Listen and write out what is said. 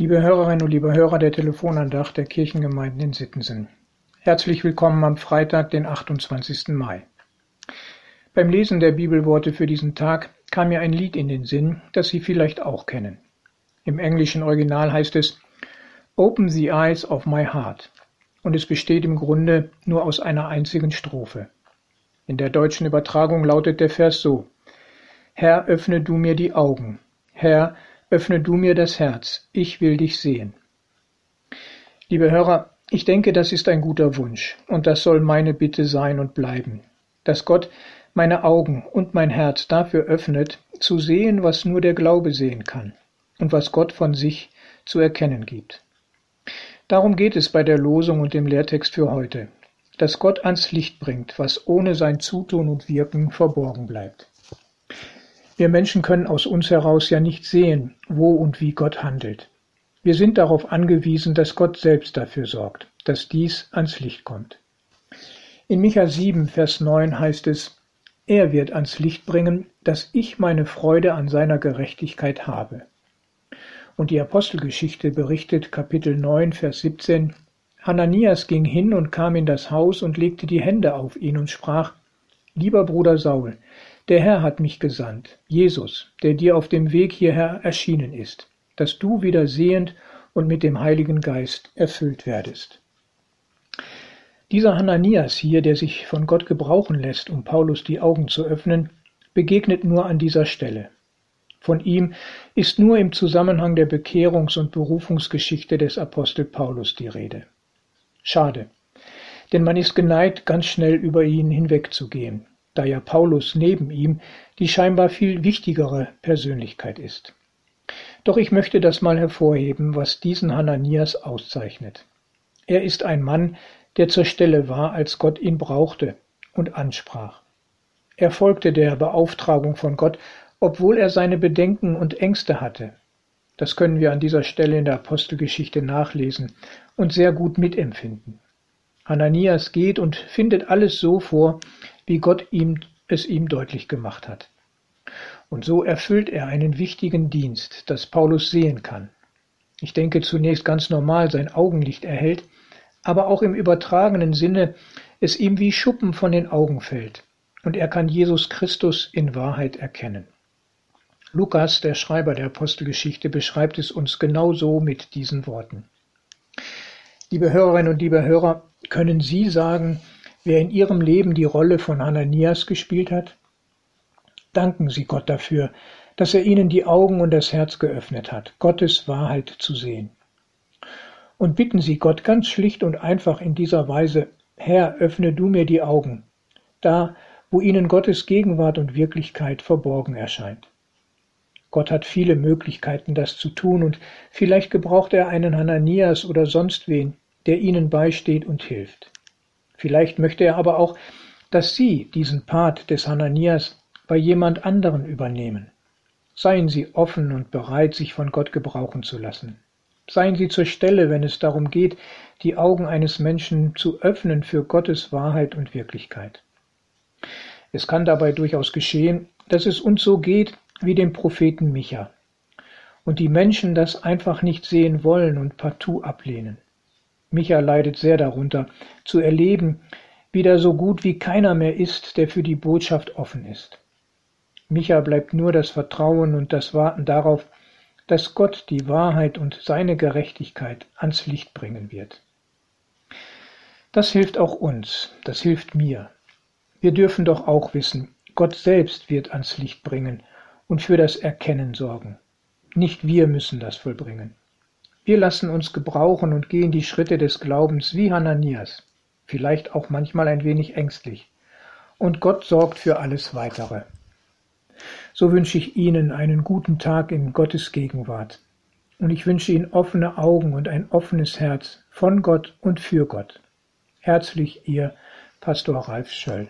Liebe Hörerinnen und liebe Hörer der Telefonandacht der Kirchengemeinden in Sittensen. Herzlich willkommen am Freitag, den 28. Mai. Beim Lesen der Bibelworte für diesen Tag kam mir ein Lied in den Sinn, das Sie vielleicht auch kennen. Im englischen Original heißt es Open the eyes of my heart und es besteht im Grunde nur aus einer einzigen Strophe. In der deutschen Übertragung lautet der Vers so Herr, öffne du mir die Augen. Herr, öffne du mir das Herz. Ich will dich sehen. Liebe Hörer, ich denke, das ist ein guter Wunsch und das soll meine Bitte sein und bleiben, dass Gott meine Augen und mein Herz dafür öffnet, zu sehen, was nur der Glaube sehen kann und was Gott von sich zu erkennen gibt. Darum geht es bei der Losung und dem Lehrtext für heute, dass Gott ans Licht bringt, was ohne sein Zutun und Wirken verborgen bleibt. Wir Menschen können aus uns heraus ja nicht sehen, wo und wie Gott handelt. Wir sind darauf angewiesen, dass Gott selbst dafür sorgt, dass dies ans Licht kommt. In Micha 7, Vers 9 heißt es, er wird ans Licht bringen, dass ich meine Freude an seiner Gerechtigkeit habe. Und die Apostelgeschichte berichtet Kapitel 9, Vers 17, Hananias ging hin und kam in das Haus und legte die Hände auf ihn und sprach, Lieber Bruder Saul, der Herr hat mich gesandt, Jesus, der dir auf dem Weg hierher erschienen ist, dass du wieder sehend und mit dem Heiligen Geist erfüllt werdest. Dieser Hananias hier, der sich von Gott gebrauchen lässt, um Paulus die Augen zu öffnen, begegnet nur an dieser Stelle. Von ihm ist nur im Zusammenhang der Bekehrungs- und Berufungsgeschichte des Apostel Paulus die Rede. Schade, denn man ist geneigt, ganz schnell über ihn hinwegzugehen, da ja Paulus neben ihm die scheinbar viel wichtigere Persönlichkeit ist. Doch ich möchte das mal hervorheben, was diesen Hananias auszeichnet. Er ist ein Mann, der zur Stelle war, als Gott ihn brauchte und ansprach. Er folgte der Beauftragung von Gott obwohl er seine Bedenken und Ängste hatte. Das können wir an dieser Stelle in der Apostelgeschichte nachlesen und sehr gut mitempfinden. Ananias geht und findet alles so vor, wie Gott es ihm deutlich gemacht hat. Und so erfüllt er einen wichtigen Dienst, das Paulus sehen kann. Ich denke zunächst ganz normal sein Augenlicht erhält, aber auch im übertragenen Sinne es ihm wie Schuppen von den Augen fällt und er kann Jesus Christus in Wahrheit erkennen. Lukas, der Schreiber der Apostelgeschichte, beschreibt es uns genau so mit diesen Worten. Liebe Hörerinnen und liebe Hörer, können Sie sagen, wer in Ihrem Leben die Rolle von Hananias gespielt hat? Danken Sie Gott dafür, dass er Ihnen die Augen und das Herz geöffnet hat, Gottes Wahrheit zu sehen. Und bitten Sie Gott ganz schlicht und einfach in dieser Weise, Herr, öffne du mir die Augen, da, wo Ihnen Gottes Gegenwart und Wirklichkeit verborgen erscheint. Gott hat viele Möglichkeiten, das zu tun, und vielleicht gebraucht er einen Hananias oder sonst wen, der ihnen beisteht und hilft. Vielleicht möchte er aber auch, dass Sie diesen Part des Hananias bei jemand anderen übernehmen. Seien Sie offen und bereit, sich von Gott gebrauchen zu lassen. Seien Sie zur Stelle, wenn es darum geht, die Augen eines Menschen zu öffnen für Gottes Wahrheit und Wirklichkeit. Es kann dabei durchaus geschehen, dass es uns so geht, wie dem Propheten Micha. Und die Menschen das einfach nicht sehen wollen und partout ablehnen. Micha leidet sehr darunter, zu erleben, wie da so gut wie keiner mehr ist, der für die Botschaft offen ist. Micha bleibt nur das Vertrauen und das Warten darauf, dass Gott die Wahrheit und seine Gerechtigkeit ans Licht bringen wird. Das hilft auch uns, das hilft mir. Wir dürfen doch auch wissen, Gott selbst wird ans Licht bringen und für das Erkennen sorgen. Nicht wir müssen das vollbringen. Wir lassen uns gebrauchen und gehen die Schritte des Glaubens wie Hananias, vielleicht auch manchmal ein wenig ängstlich. Und Gott sorgt für alles Weitere. So wünsche ich Ihnen einen guten Tag in Gottes Gegenwart. Und ich wünsche Ihnen offene Augen und ein offenes Herz von Gott und für Gott. Herzlich Ihr Pastor Ralf Schöll.